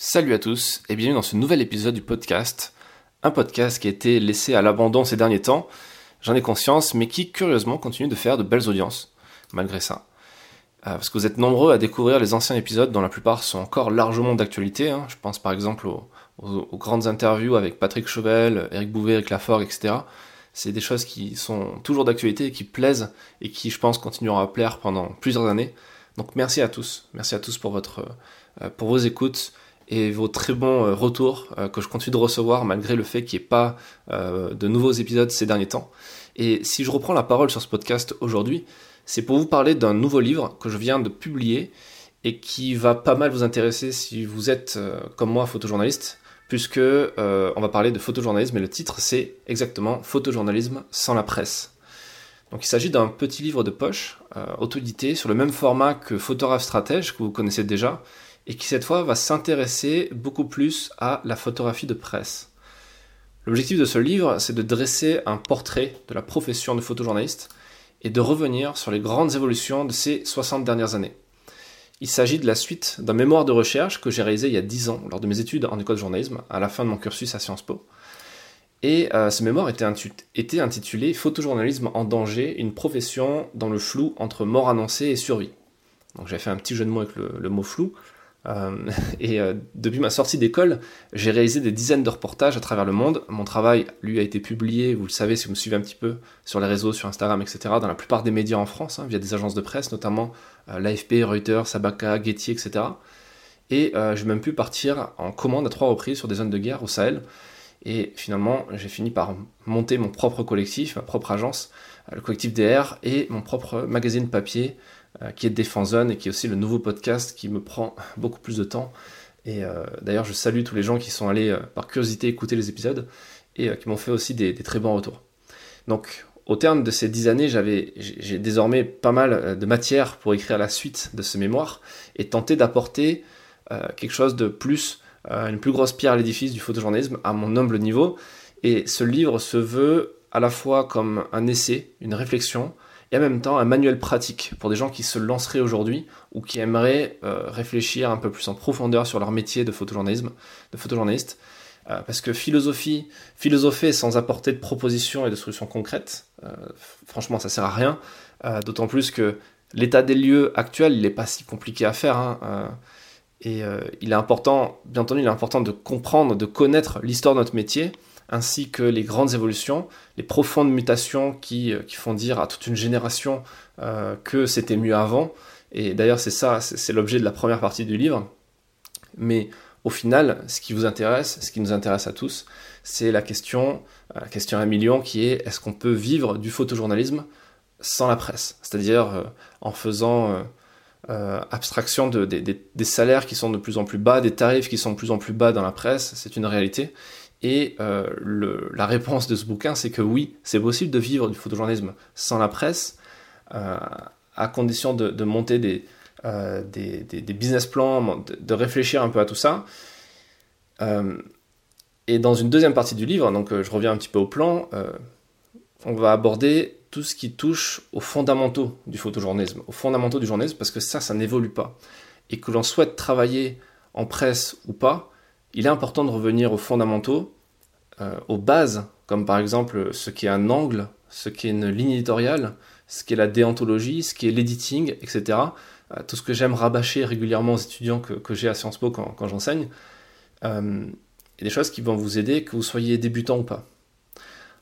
Salut à tous et bienvenue dans ce nouvel épisode du podcast. Un podcast qui a été laissé à l'abandon ces derniers temps, j'en ai conscience, mais qui curieusement continue de faire de belles audiences, malgré ça. Euh, parce que vous êtes nombreux à découvrir les anciens épisodes dont la plupart sont encore largement d'actualité. Hein. Je pense par exemple aux, grandes interviews avec Patrick Chauvel, Eric Bouvet, Eric Lafort, etc. C'est des choses qui sont toujours d'actualité et qui plaisent et qui, je pense, continueront à plaire pendant plusieurs années. Donc merci à tous, merci à tous pour votre, euh, pour vos écoutes et vos très bons euh, retours euh, que je continue de recevoir malgré le fait qu'il n'y ait pas euh, de nouveaux épisodes ces derniers temps. Et si je reprends la parole sur ce podcast aujourd'hui, c'est pour vous parler d'un nouveau livre que je viens de publier et qui va pas mal vous intéresser si vous êtes comme moi photojournaliste, puisque on va parler de photojournalisme et le titre c'est exactement Photojournalisme sans la presse. Donc il s'agit d'un petit livre de poche, auto-édité, sur le même format que Photographe Stratège que vous connaissez déjà, et qui cette fois va s'intéresser beaucoup plus à la photographie de presse. L'objectif de ce livre, c'est de dresser un portrait de la profession de photojournaliste et de revenir sur les grandes évolutions de ces 60 dernières années. Il s'agit de la suite d'un mémoire de recherche que j'ai réalisé il y a 10 ans lors de mes études en école de journalisme, à la fin de mon cursus à Sciences Po. Et euh, ce mémoire était, intitulé Photojournalisme en danger, une profession dans le flou entre mort annoncée et survie. Donc j'ai fait un petit jeu de mots avec le mot flou, et euh, depuis ma sortie d'école, j'ai réalisé des dizaines de reportages à travers le monde. Mon travail, lui, a été publié, vous le savez si vous me suivez un petit peu sur les réseaux, sur Instagram, etc., dans la plupart des médias en France, hein, via des agences de presse, notamment euh, l'AFP, Reuters, Sabaka, Getty, etc. Et j'ai même pu partir en commande à trois reprises sur des zones de guerre au Sahel. Et finalement, j'ai fini par monter mon propre collectif, ma propre agence, le collectif DR, et mon propre magazine papier euh, qui est Défense Zone et qui est aussi le nouveau podcast qui me prend beaucoup plus de temps. Et euh, d'ailleurs, je salue tous les gens qui sont allés euh, par curiosité écouter les épisodes et qui m'ont fait aussi des, très bons retours. Donc, au terme de ces dix années, j'avais, j'ai désormais pas mal de matière pour écrire la suite de ce mémoire et tenter d'apporter quelque chose de plus, une plus grosse pierre à l'édifice du photojournalisme à mon humble niveau. Et ce livre se veut à la fois comme un essai, une réflexion, et en même temps un manuel pratique pour des gens qui se lanceraient aujourd'hui ou qui aimeraient euh, réfléchir un peu plus en profondeur sur leur métier de photojournalisme, de photojournaliste. Euh, parce que philosophie, philosopher sans apporter de propositions et de solutions concrètes, euh, franchement, ça sert à rien. D'autant plus que l'état des lieux actuel, il n'est pas si compliqué à faire. Hein, et il est important, bien entendu, il est important de comprendre, de connaître l'histoire de notre métier, ainsi que les grandes évolutions, les profondes mutations qui, euh, qui font dire à toute une génération euh, que c'était mieux avant. Et d'ailleurs, c'est ça, c'est l'objet de la première partie du livre. Mais au final, ce qui vous intéresse, ce qui nous intéresse à tous, c'est la question, euh, la question à un million qui est est-ce qu'on peut vivre du photojournalisme sans la presse? C'est-à-dire en faisant abstraction de, des salaires qui sont de plus en plus bas, des tarifs qui sont de plus en plus bas dans la presse, c'est une réalité. Et euh, la réponse de ce bouquin, c'est que oui, c'est possible de vivre du photojournalisme sans la presse, euh, à condition de, monter des, euh, des, business plans, de, de, réfléchir un peu à tout ça. Et dans une deuxième partie du livre, donc je reviens un petit peu au plan, on va aborder tout ce qui touche aux fondamentaux du photojournalisme, aux fondamentaux du journalisme, parce que ça, ça n'évolue pas. Et que l'on souhaite travailler en presse ou pas, il est important de revenir aux fondamentaux, euh, aux bases, comme par exemple ce qu'est un angle, ce qu'est une ligne éditoriale, ce qu'est la déontologie, ce qu'est l'editing, etc. Euh, tout ce que j'aime rabâcher régulièrement aux étudiants que, j'ai à Sciences Po quand, j'enseigne. Euh, et des choses qui vont vous aider, que vous soyez débutant ou pas.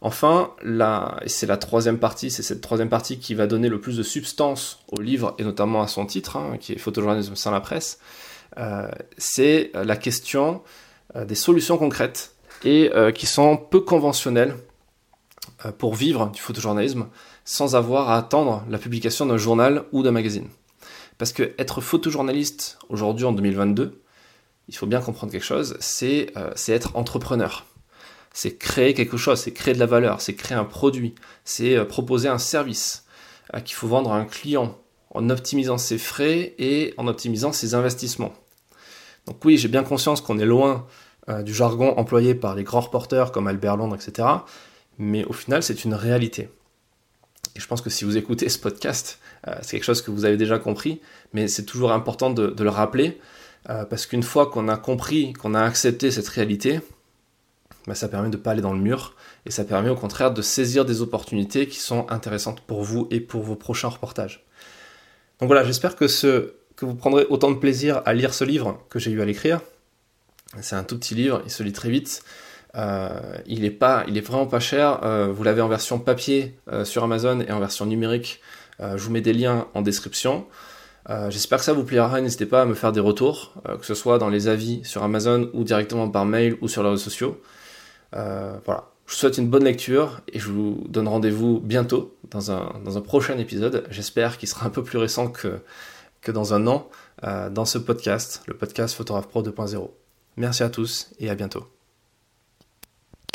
Enfin, et c'est la troisième partie, c'est cette troisième partie qui va donner le plus de substance au livre et notamment à son titre, hein, qui est Photojournalisme sans la presse. Euh, c'est la question euh, des solutions concrètes et euh, qui sont peu conventionnelles pour vivre du photojournalisme sans avoir à attendre la publication d'un journal ou d'un magazine. Parce que être photojournaliste aujourd'hui en 2022, il faut bien comprendre quelque chose, c'est être entrepreneur. C'est créer quelque chose, c'est créer de la valeur, c'est créer un produit, c'est proposer un service qu'il faut vendre à un client en optimisant ses frais et en optimisant ses investissements. Donc oui, j'ai bien conscience qu'on est loin euh, du jargon employé par les grands reporters comme Albert Londres, etc. Mais au final, c'est une réalité. Et je pense que si vous écoutez ce podcast, euh, c'est quelque chose que vous avez déjà compris, mais c'est toujours important de, le rappeler, parce qu'une fois qu'on a compris, qu'on a accepté cette réalité, bah, ça permet de ne pas aller dans le mur et ça permet au contraire de saisir des opportunités qui sont intéressantes pour vous et pour vos prochains reportages. Donc voilà, j'espère que vous prendrez autant de plaisir à lire ce livre que j'ai eu à l'écrire. C'est un tout petit livre, il se lit très vite. Euh, il est pas, il est vraiment pas cher. Euh, vous l'avez en version papier euh, sur Amazon et en version numérique. je vous mets des liens en description. J'espère que ça vous plaira. N'hésitez pas à me faire des retours, que ce soit dans les avis sur Amazon ou directement par mail ou sur les réseaux sociaux. Voilà. Je vous souhaite une bonne lecture et je vous donne rendez-vous bientôt dans un, dans un prochain épisode. J'espère qu'il sera un peu plus récent que, que dans un an dans ce podcast, le podcast Photographe Pro 2.0. Merci à tous et à bientôt.